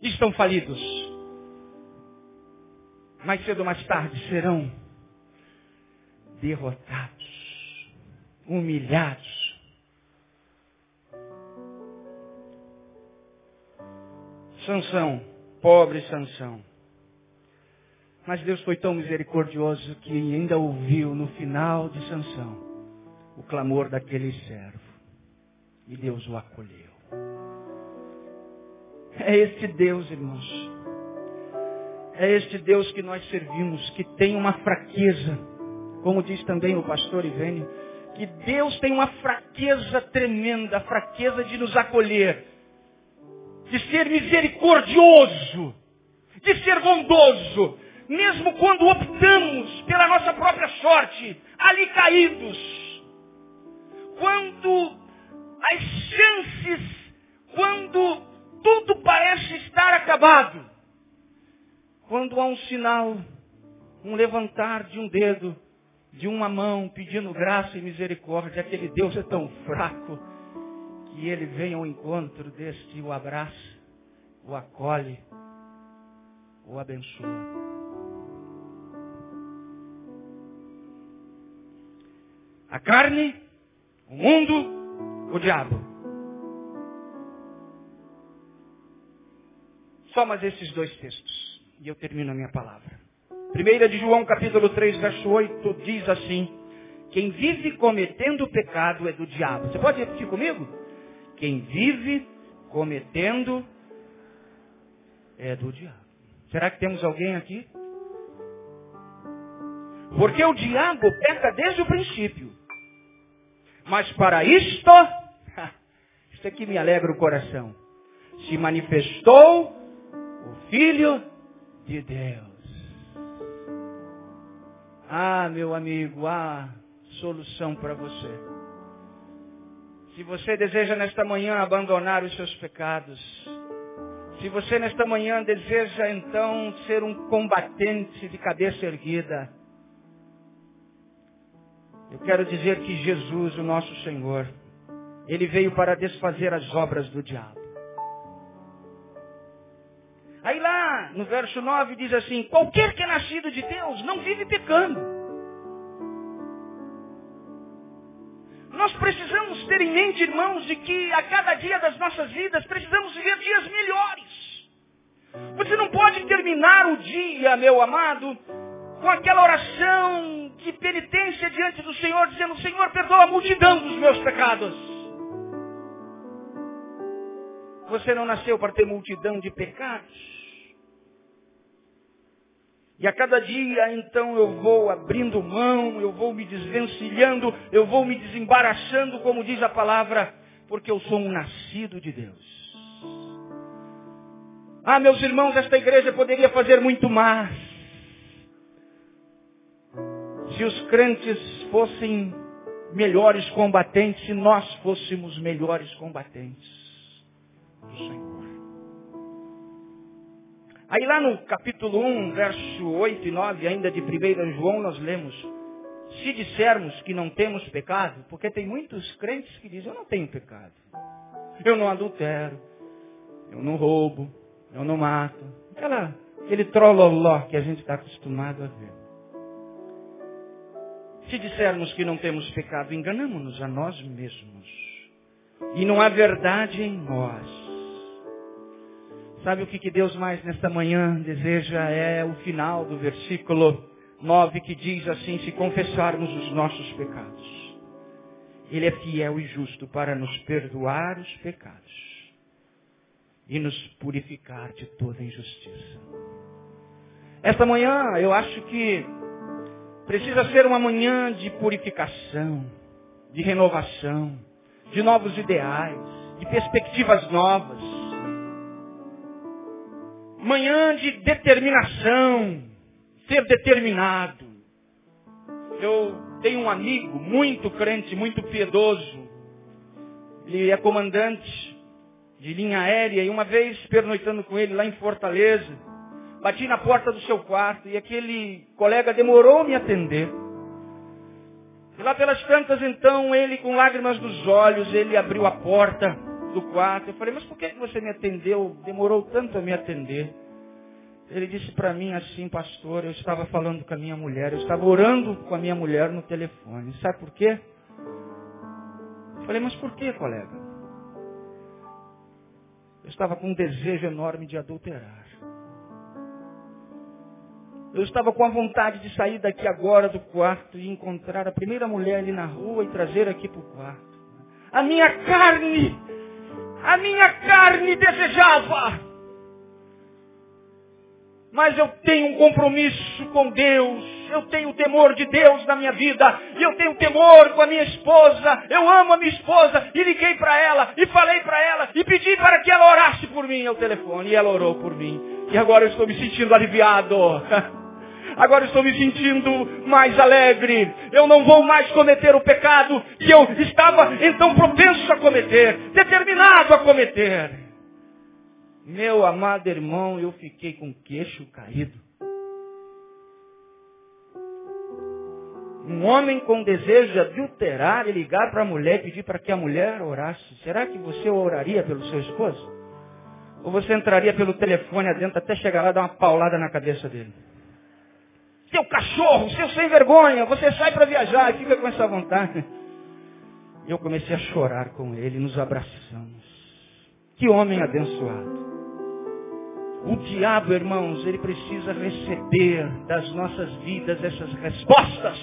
Estão falidos. Mais cedo ou mais tarde serão derrotados, humilhados. Sansão, pobre Sansão. Mas Deus foi tão misericordioso que ainda ouviu no final de Sansão o clamor daquele servo. E Deus o acolheu. É este Deus, irmãos. É este Deus que nós servimos, que tem uma fraqueza, como diz também o pastor Ivênio, que Deus tem uma fraqueza tremenda, a fraqueza de nos acolher, de ser misericordioso, de ser bondoso, mesmo quando optamos pela nossa própria sorte, ali caídos, quando as chances, quando tudo parece estar acabado, quando há um sinal, um levantar de um dedo, de uma mão, pedindo graça e misericórdia, aquele Deus é tão fraco que ele vem ao encontro deste, o abraça, o acolhe, o abençoa. A carne, o mundo, o diabo. Só mais esses dois textos. E eu termino a minha palavra. Primeira de João, capítulo 3, verso 8, diz assim: Quem vive cometendo pecado é do diabo. Você pode repetir comigo? Quem vive cometendo é do diabo. Será que temos alguém aqui? Porque o diabo peca desde o princípio. Mas para isto, isso aqui me alegra o coração, se manifestou o Filho de Deus. Ah, meu amigo, há solução para você. Se você deseja nesta manhã abandonar os seus pecados, se você nesta manhã deseja então ser um combatente de cabeça erguida, eu quero dizer que Jesus, o nosso Senhor, ele veio para desfazer as obras do diabo. Aí lá, no verso 9, diz assim: qualquer que é nascido de Deus não vive pecando. Nós precisamos ter em mente, irmãos, de que a cada dia das nossas vidas precisamos viver dias melhores. Você não pode terminar o dia, meu amado, com aquela oração de penitência diante do Senhor, dizendo, Senhor, perdoa a multidão dos meus pecados. Você não nasceu para ter multidão de pecados. E a cada dia, então, eu vou abrindo mão, eu vou me desvencilhando, eu vou me desembaraçando, como diz a palavra, porque eu sou um nascido de Deus. Ah, meus irmãos, esta igreja poderia fazer muito mais se os crentes fossem melhores combatentes, se nós fôssemos melhores combatentes do Senhor. Aí lá no capítulo 1, verso 8 e 9, ainda de 1 João, nós lemos, se dissermos que não temos pecado, porque tem muitos crentes que dizem, eu não tenho pecado. Eu não adultero, eu não roubo, eu não mato. Aquela, aquele trololó que a gente está acostumado a ver. Se dissermos que não temos pecado, enganamos-nos a nós mesmos. E não há verdade em nós. Sabe o que, Deus mais nesta manhã deseja? É o final do versículo 9 que diz assim, se confessarmos os nossos pecados. Ele é fiel e justo para nos perdoar os pecados e nos purificar de toda injustiça. Esta manhã eu acho que Precisa ser uma manhã de purificação, de renovação, de novos ideais, de perspectivas novas. Manhã de determinação, ser determinado. Eu tenho um amigo muito crente, muito piedoso. Ele é comandante de linha aérea e uma vez pernoitando com ele lá em Fortaleza, Bati na porta do seu quarto e aquele colega demorou a me atender. E lá pelas tantas, então, ele com lágrimas nos olhos, ele abriu a porta do quarto. Eu falei, mas por que você me atendeu? Demorou tanto a me atender. Ele disse para mim assim, pastor, eu estava falando com a minha mulher, eu estava orando com a minha mulher no telefone. Sabe por quê? Eu falei, mas por que, colega? Eu estava com um desejo enorme de adulterar. Eu estava com a vontade de sair daqui agora do quarto e encontrar a primeira mulher ali na rua e trazer aqui para o quarto. A minha carne, a minha carne desejava. Mas eu tenho um compromisso com Deus. Eu tenho temor de Deus na minha vida. E eu tenho temor com a minha esposa. Eu amo a minha esposa. E liguei para ela. E falei para ela. E pedi para que ela orasse por mim ao telefone. E ela orou por mim. E agora eu estou me sentindo aliviado. Agora estou me sentindo mais alegre. Eu não vou mais cometer o pecado que eu estava então propenso a cometer, determinado a cometer. Meu amado irmão, eu fiquei com o queixo caído. Um homem com desejo de adulterar e ligar para a mulher e pedir para que a mulher orasse. Será que você oraria pelo seu esposo? Ou você entraria pelo telefone adentro até chegar lá e dar uma paulada na cabeça dele? Seu cachorro, seu sem vergonha, você sai para viajar e fica com essa vontade. E eu comecei a chorar com ele, nos abraçamos. Que homem abençoado. O diabo, irmãos, ele precisa receber das nossas vidas essas respostas.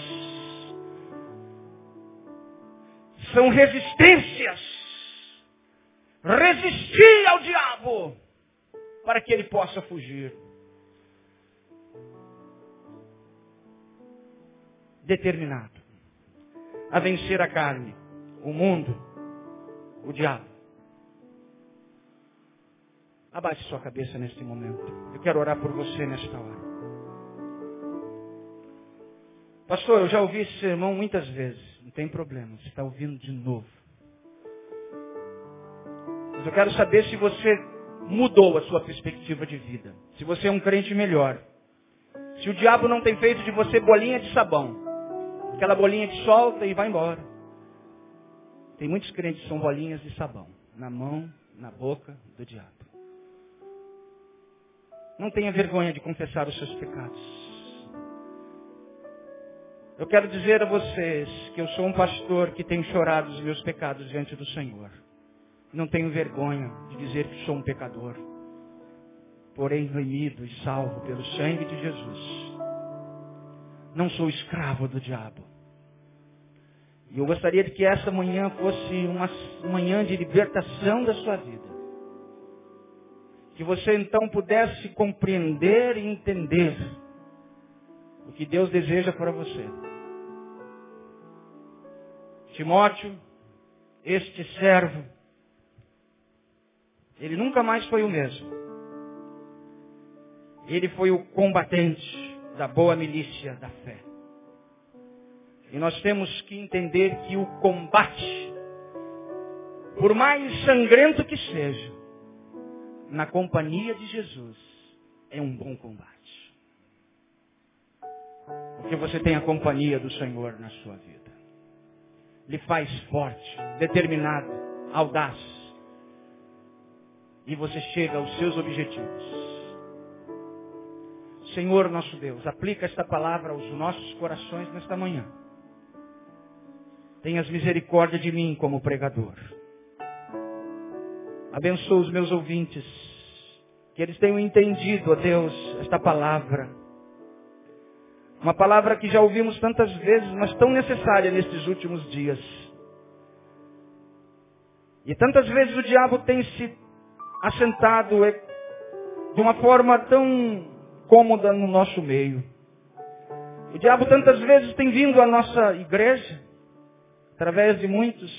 São resistências. Resistir ao diabo para que ele possa fugir. Determinado a vencer a carne, o mundo, o diabo. Abaixe sua cabeça neste momento. Eu quero orar por você nesta hora. Pastor, eu já ouvi esse sermão muitas vezes. Não tem problema, você está ouvindo de novo. Mas eu quero saber se você mudou a sua perspectiva de vida. Se você é um crente melhor. Se o diabo não tem feito de você bolinha de sabão. Aquela bolinha que solta e vai embora. Tem muitos crentes que são bolinhas de sabão. Na mão, na boca do diabo. Não tenha vergonha de confessar os seus pecados. Eu quero dizer a vocês que eu sou um pastor que tem chorado os meus pecados diante do Senhor. Não tenho vergonha de dizer que sou um pecador. Porém, remido e salvo pelo sangue de Jesus. Não sou escravo do diabo. E eu gostaria de que essa manhã fosse uma manhã de libertação da sua vida. Que você então pudesse compreender e entender o que Deus deseja para você. Timóteo, este servo, ele nunca mais foi o mesmo. Ele foi o combatente da boa milícia da fé. E nós temos que entender que o combate, por mais sangrento que seja, na companhia de Jesus, é um bom combate. Porque você tem a companhia do Senhor na sua vida. Lhe faz forte, determinado, audaz. E você chega aos seus objetivos. Senhor nosso Deus, aplica esta palavra aos nossos corações nesta manhã. Tenhas misericórdia de mim como pregador. Abençoa os meus ouvintes. Que eles tenham entendido, ó Deus, esta palavra. Uma palavra que já ouvimos tantas vezes, mas tão necessária nestes últimos dias. E tantas vezes o diabo tem se assentado de uma forma tão cômoda no nosso meio. O diabo tantas vezes tem vindo à nossa igreja através de muitos.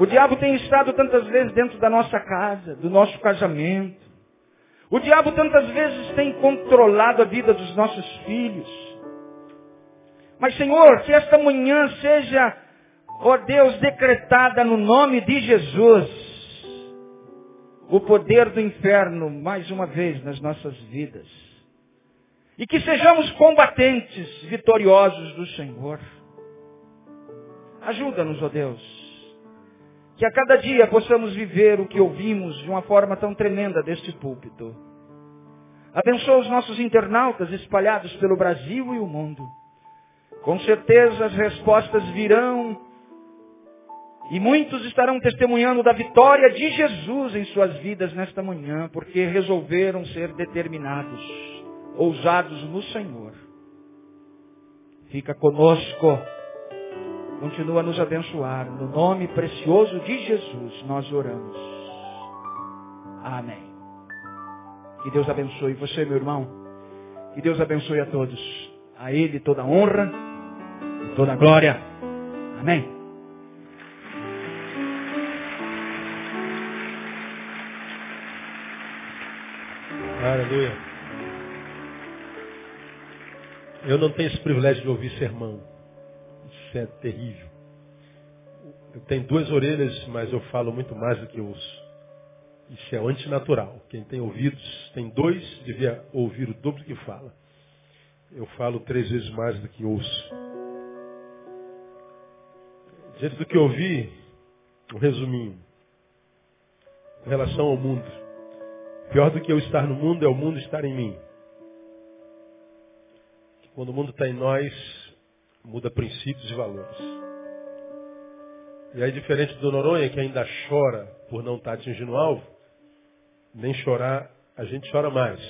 O diabo tem estado tantas vezes dentro da nossa casa, do nosso casamento. O diabo tantas vezes tem controlado a vida dos nossos filhos. Mas Senhor, que esta manhã seja, ó Deus, decretada no nome de Jesus, o poder do inferno mais uma vez nas nossas vidas. E que sejamos combatentes vitoriosos do Senhor. Ajuda-nos, ó oh Deus. Que a cada dia possamos viver o que ouvimos de uma forma tão tremenda deste púlpito. Abençoa os nossos internautas espalhados pelo Brasil e o mundo. Com certeza as respostas virão E muitos estarão testemunhando da vitória de Jesus em suas vidas nesta manhã, porque resolveram ser determinados, ousados no Senhor. Fica conosco, continua a nos abençoar. No nome precioso de Jesus nós oramos. Amém. Que Deus abençoe você, meu irmão. Que Deus abençoe a todos. A Ele toda honra e toda glória. Amém. Aleluia. Eu não tenho esse privilégio de ouvir sermão. Isso é terrível. Eu tenho duas orelhas, mas eu falo muito mais do que ouço. Isso é antinatural. Quem tem ouvidos, tem dois, devia ouvir o dobro do que fala. Eu falo três vezes mais do que ouço. Diante do que ouvi, um resuminho. Com relação ao mundo. Pior do que eu estar no mundo é o mundo estar em mim. Quando o mundo está em nós, muda princípios e valores. E aí, diferente do Noronha, que ainda chora por não estar tá atingindo o alvo, nem chorar, a gente chora mais.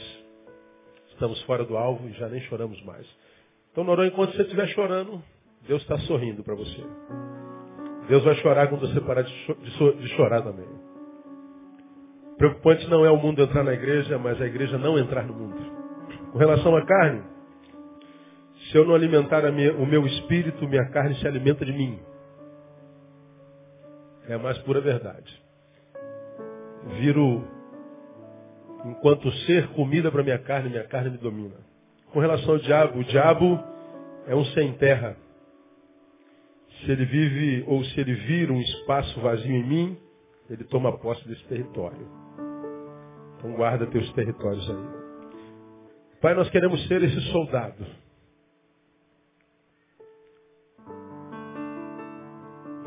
Estamos fora do alvo e já nem choramos mais. Então, Noronha, enquanto você estiver chorando, Deus está sorrindo para você. Deus vai chorar quando você parar de, cho de chorar também. Preocupante não é o mundo entrar na igreja, mas a igreja não entrar no mundo. Com relação à carne, se eu não alimentar minha, o meu espírito, minha carne se alimenta de mim. É a mais pura verdade. Viro, enquanto ser, comida para minha carne, minha carne me domina. Com relação ao diabo, o diabo é um sem terra. Se ele vive ou se ele vira um espaço vazio em mim, ele toma posse desse território. Então guarda teus territórios aí. Pai, nós queremos ser esse soldado.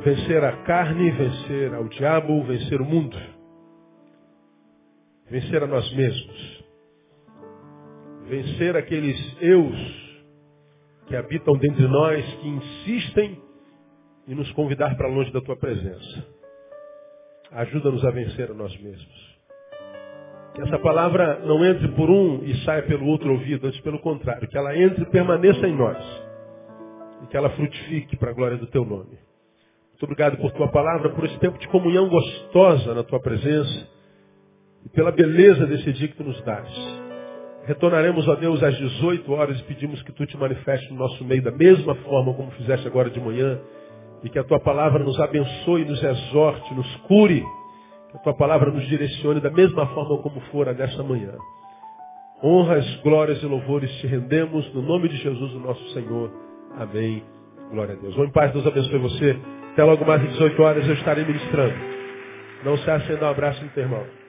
Vencer a carne, vencer ao diabo, vencer o mundo. Vencer a nós mesmos. Vencer aqueles eus que habitam dentro de nós, que insistem em nos convidar para longe da tua presença. Ajuda-nos a vencer a nós mesmos. Que essa palavra não entre por um e saia pelo outro ouvido, antes pelo contrário, que ela entre e permaneça em nós. E que ela frutifique para a glória do teu nome. Muito obrigado por tua palavra, por esse tempo de comunhão gostosa na tua presença e pela beleza desse dia que tu nos dás. Retornaremos, a Deus, às 18 horas e pedimos que tu te manifeste no nosso meio da mesma forma como fizeste agora de manhã e que a tua palavra nos abençoe, nos exorte, nos cure que a tua palavra nos direcione da mesma forma como fora nessa manhã. Honras, glórias e louvores te rendemos no nome de Jesus, o nosso Senhor. Amém. Glória a Deus. Vou em paz, Deus abençoe você. Até logo mais às 18 horas eu estarei ministrando. Não se acenda um abraço no teu irmão.